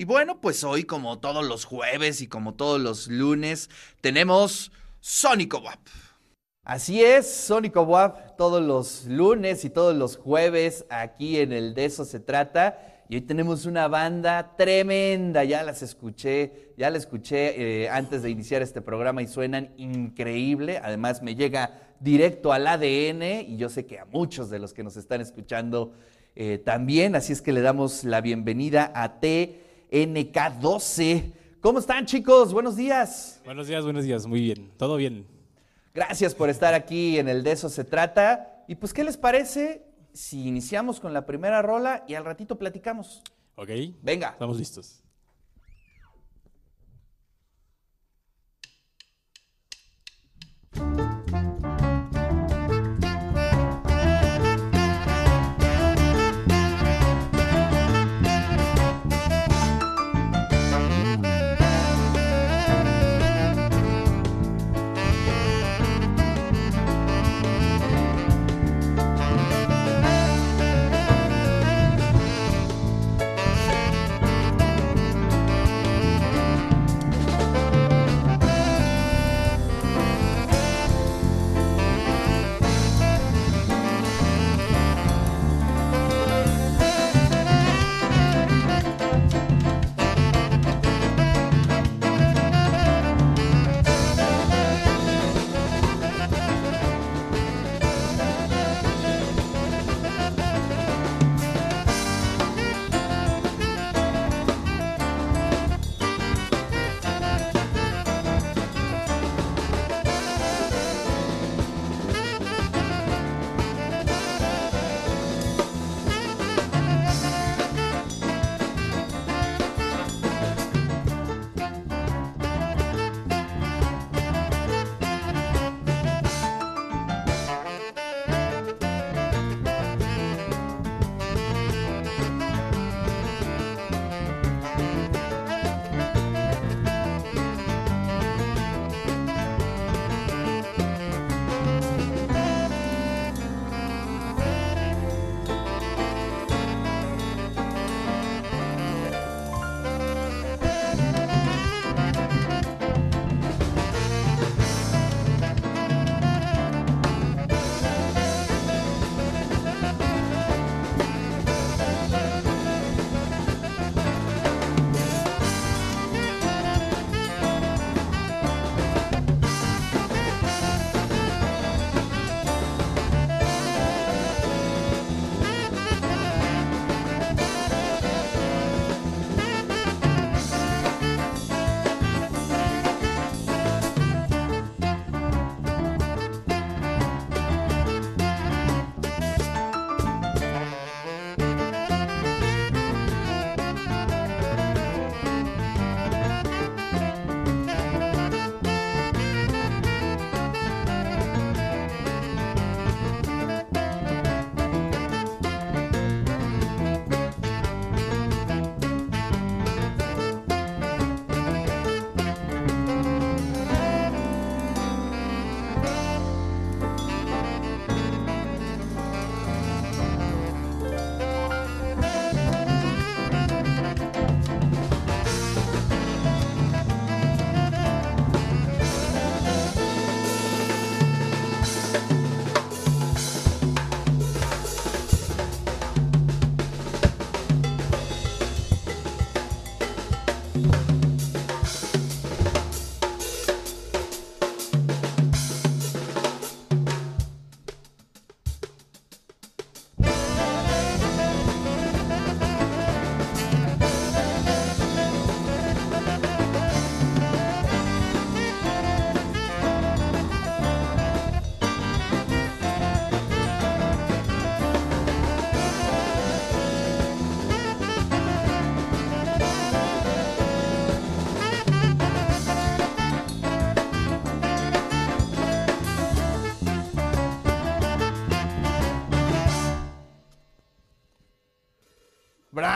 Y bueno, pues hoy, como todos los jueves y como todos los lunes, tenemos Sónico WAP. Así es, Sónico WAP, todos los lunes y todos los jueves aquí en el De eso se trata. Y hoy tenemos una banda tremenda, ya las escuché, ya la escuché eh, antes de iniciar este programa y suenan increíble. Además me llega directo al ADN y yo sé que a muchos de los que nos están escuchando eh, también, así es que le damos la bienvenida a TNK12. ¿Cómo están chicos? Buenos días. Buenos días, buenos días, muy bien, todo bien. Gracias por estar aquí en el De eso se trata. Y pues, ¿qué les parece si iniciamos con la primera rola y al ratito platicamos? Ok. Venga. Estamos listos.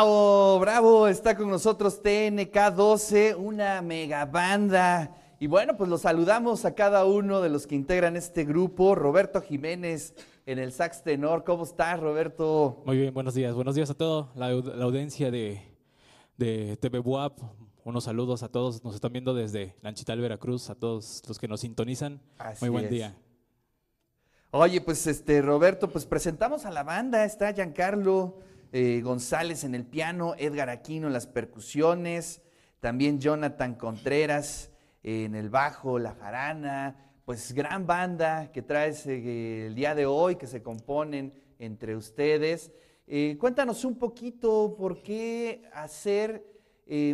Bravo, bravo, está con nosotros TNK12, una mega banda. Y bueno, pues los saludamos a cada uno de los que integran este grupo. Roberto Jiménez en el sax tenor. ¿Cómo estás, Roberto? Muy bien, buenos días. Buenos días a toda la, la audiencia de, de TV Buap. Unos saludos a todos, nos están viendo desde Lanchital, Veracruz, a todos los que nos sintonizan. Así Muy buen es. día. Oye, pues este, Roberto, pues presentamos a la banda. Está Giancarlo eh, González en el piano, Edgar Aquino en las percusiones, también Jonathan Contreras en el bajo, la jarana. Pues gran banda que traes eh, el día de hoy, que se componen entre ustedes. Eh, cuéntanos un poquito por qué hacer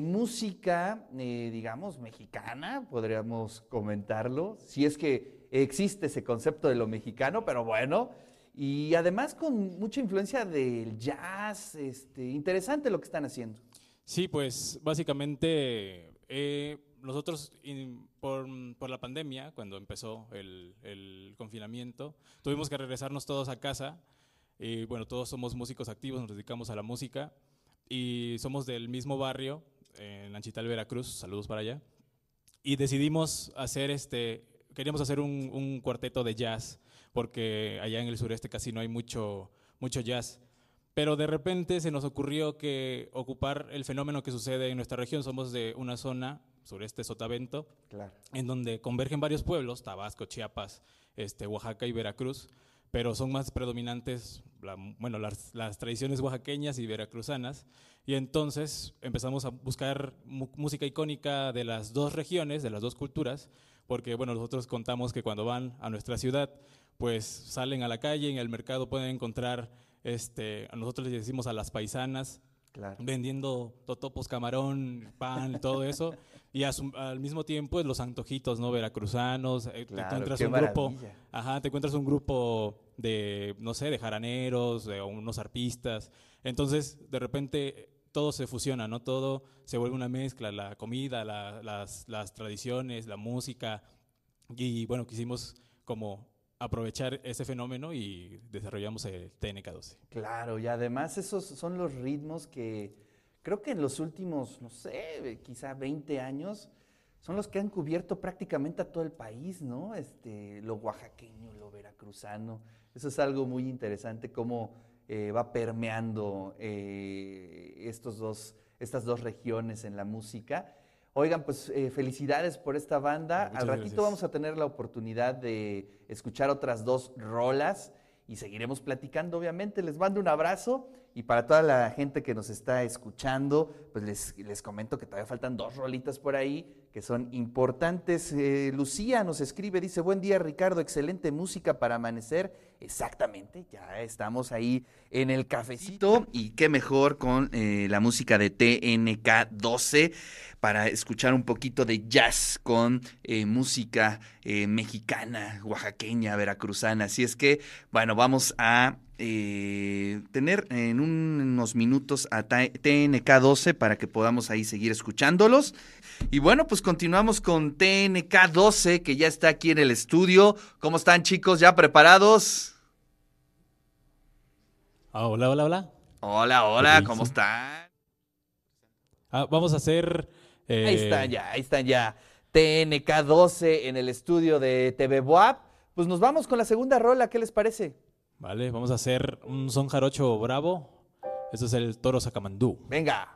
música, digamos, mexicana, podríamos comentarlo, si es que existe ese concepto de lo mexicano, pero bueno, y además con mucha influencia del jazz, este, interesante lo que están haciendo. Sí, pues básicamente eh, nosotros in- por, por la pandemia, cuando empezó el, el confinamiento, tuvimos que regresarnos todos a casa. Y bueno, todos somos músicos activos, nos dedicamos a la música y somos del mismo barrio, en Anchital, Veracruz, saludos para allá. Y decidimos hacer este, queríamos hacer un, un cuarteto de jazz, porque allá en el sureste casi no hay mucho, mucho jazz. Pero de repente se nos ocurrió que ocupar el fenómeno que sucede en nuestra región, somos de una zona, sureste Sotavento, Claro. en donde convergen varios pueblos, Tabasco, Chiapas, este, Oaxaca y Veracruz, pero son más predominantes la- bueno, las, las tradiciones oaxaqueñas y veracruzanas. Y entonces empezamos a buscar música icónica de las dos regiones, de las dos culturas, porque bueno, nosotros contamos que cuando van a nuestra ciudad, pues salen a la calle, en el mercado pueden encontrar, este, a nosotros les decimos a las paisanas, Claro. vendiendo totopos, camarón, pan, todo eso. Y a su- al mismo tiempo los antojitos, ¿no? Veracruzanos. eh, te encuentras un grupo, maravilla. ajá, te encuentras un grupo de, no sé, de jaraneros, de unos arpistas. Entonces, de repente todo se fusiona, ¿no? Todo se vuelve una mezcla, la comida, la- las, las tradiciones, la música. Y bueno, quisimos como aprovechar ese fenómeno y desarrollamos el TNK12. Claro, y además esos son los ritmos que creo que en los últimos, no sé, quizá 20 años, son los que han cubierto prácticamente a todo el país, ¿no? Este, lo oaxaqueño, lo veracruzano. Eso es algo muy interesante, cómo eh, va permeando eh, estos dos, estas dos regiones en la música. Oigan, pues eh, felicidades por esta banda. Muchas Al ratito gracias. vamos a tener la oportunidad de escuchar otras dos rolas y seguiremos platicando, obviamente. Les mando un abrazo y para toda la gente que nos está escuchando, pues les, les comento que todavía faltan dos rolitas por ahí que son importantes. Eh, Lucía nos escribe, dice, buen día Ricardo, excelente música para amanecer. Exactamente, ya estamos ahí en el cafecito y qué mejor con eh, la música de TNK 12 para escuchar un poquito de jazz con eh, música mexicana, oaxaqueña, veracruzana. Así es que, bueno, vamos a tener en un- unos minutos a TNK 12 para que podamos ahí seguir escuchándolos. Y bueno, pues continuamos con TNK 12 que ya está aquí en el estudio. ¿Cómo están chicos? ¿Ya preparados? Ah, hola, hola, hola. Hola, hola. ¿cómo están? Ah, vamos a hacer... eh, Ahí están ya, ahí están ya. TNK 12 en el estudio de TV Boab. Pues nos vamos con la segunda rola, ¿qué les parece? Vale, vamos a hacer un son jarocho bravo. Este es el toro sacamandú. Venga.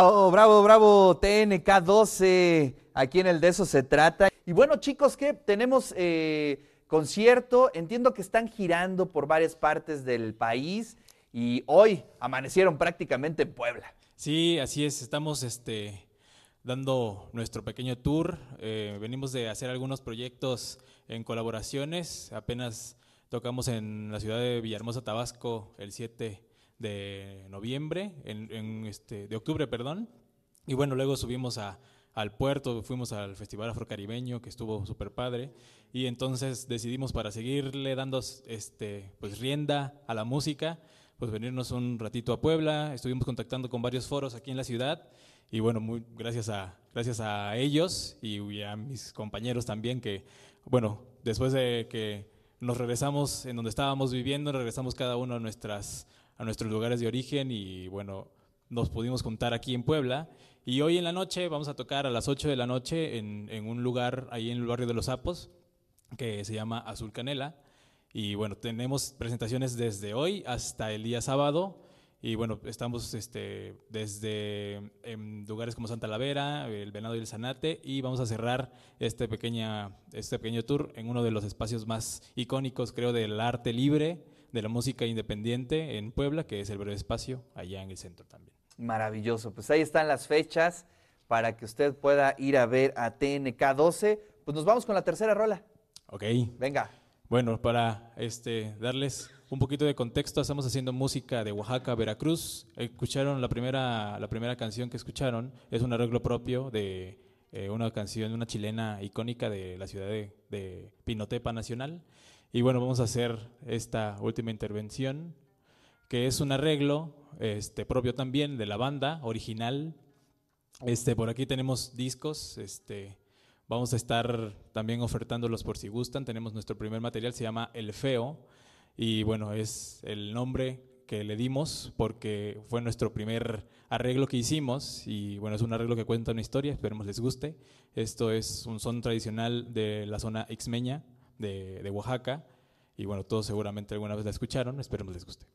Bravo, bravo, bravo, TNK 12. Aquí en el de eso se trata. Y bueno, chicos, que tenemos eh, concierto. Entiendo que están girando por varias partes del país y hoy amanecieron prácticamente en Puebla. Sí, así es. Estamos este, dando nuestro pequeño tour. Eh, venimos de hacer algunos proyectos en colaboraciones. Apenas tocamos en la ciudad de Villahermosa, Tabasco, el 7 de noviembre, en, este, de octubre, perdón. Y bueno, luego subimos a, al puerto, fuimos al Festival Afrocaribeño, que estuvo súper padre, y entonces decidimos para seguirle dando este, pues, rienda a la música, pues venirnos un ratito a Puebla, estuvimos contactando con varios foros aquí en la ciudad, y bueno, muy gracias a, gracias a ellos y a mis compañeros también, que bueno, después de que nos regresamos en donde estábamos viviendo, regresamos cada uno a nuestras a nuestros lugares de origen y bueno, nos pudimos juntar aquí en Puebla. Y hoy en la noche vamos a tocar a las 8 de la noche en, en un lugar ahí en el barrio de Los Sapos que se llama Azul Canela. Y bueno, tenemos presentaciones desde hoy hasta el día sábado. Y bueno, estamos este, desde en lugares como Santa Lavera, el Venado y el Zanate, y vamos a cerrar este, pequeña, este pequeño tour en uno de los espacios más icónicos, creo, del arte libre de la música independiente en Puebla, que es el Breve Espacio, allá en el centro también. Maravilloso, pues ahí están las fechas para que usted pueda ir a ver a TNK 12. Pues nos vamos con la tercera rola. Ok. Venga. Bueno, para este, darles un poquito de contexto, estamos haciendo música de Oaxaca, Veracruz. Escucharon la primera, la primera canción que escucharon, es un arreglo propio de eh, una canción, una chilena icónica de la ciudad de, de Pinotepa Nacional. Y bueno, vamos a hacer esta última intervención, que es un arreglo este, propio también de la banda original. Este, por aquí tenemos discos, este, vamos a estar también ofertándolos por si gustan. Tenemos nuestro primer material, se llama El Feo, y bueno, es el nombre que le dimos porque fue nuestro primer arreglo que hicimos y bueno, es un arreglo que cuenta una historia, esperemos les guste. Esto es un son tradicional de la zona Xmeña, de, Oaxaca. Y bueno, todos seguramente alguna vez la escucharon, esperemos les guste.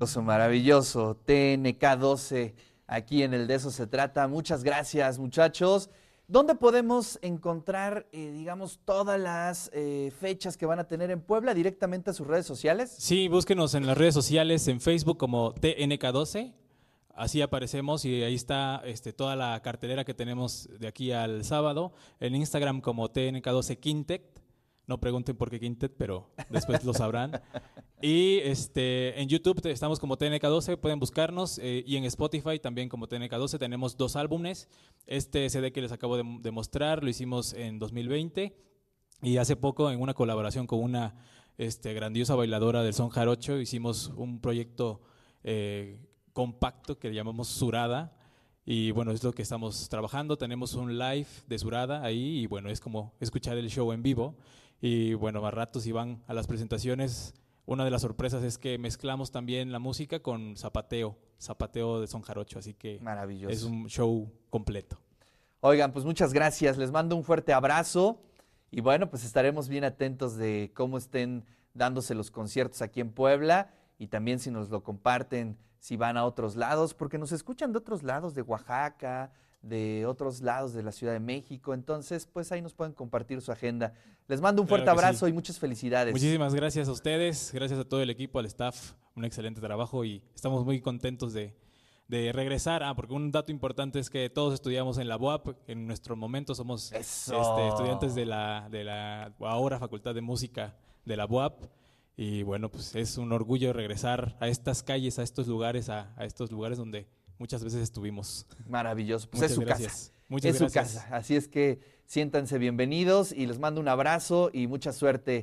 Maravilloso, maravilloso. TNK 12, aquí en el de eso se trata. Muchas gracias, muchachos. ¿Dónde podemos encontrar, eh, digamos, todas las eh, fechas que van a tener en Puebla directamente a sus redes sociales? Sí, búsquenos en las redes sociales, en Facebook como TNK12. Así aparecemos y ahí está este, toda la cartelera que tenemos de aquí al sábado. En Instagram como TNK12 Quintet. No pregunten por qué Quintet, pero después lo sabrán. Y este, en YouTube estamos como TNK12, pueden buscarnos. Eh, y en Spotify también como TNK12 tenemos dos álbumes. Este CD que les acabo de, mostrar lo hicimos en 2020 y hace poco en una colaboración con una este, grandiosa bailadora del son jarocho hicimos un proyecto eh, compacto que llamamos Surada. Y bueno, es lo que estamos trabajando. Tenemos un live de Surada ahí y bueno, es como escuchar el show en vivo. Y bueno, más ratos si van a las presentaciones, una de las sorpresas es que mezclamos también la música con zapateo, zapateo de son jarocho, así que Maravilloso. es un show completo. Oigan, pues muchas gracias, les mando un fuerte abrazo y bueno, pues estaremos bien atentos de cómo estén dándose los conciertos aquí en Puebla y también si nos lo comparten, si van a otros lados, porque nos escuchan de otros lados, de Oaxaca, de otros lados de la Ciudad de México. Entonces, pues ahí nos pueden compartir su agenda. Les mando un fuerte abrazo y muchas felicidades. Muchísimas gracias a ustedes, gracias a todo el equipo, al staff, un excelente trabajo y estamos muy contentos de, regresar. Ah, porque un dato importante es que todos estudiamos en la UAP, en nuestro momento somos este, estudiantes de la, de la ahora Facultad de Música de la UAP. Y bueno, pues es un orgullo regresar a estas calles, a estos lugares, a estos lugares donde muchas veces estuvimos. Maravilloso. Pues es su casa. Muchas es su casa. Así es que siéntanse bienvenidos y les mando un abrazo y mucha suerte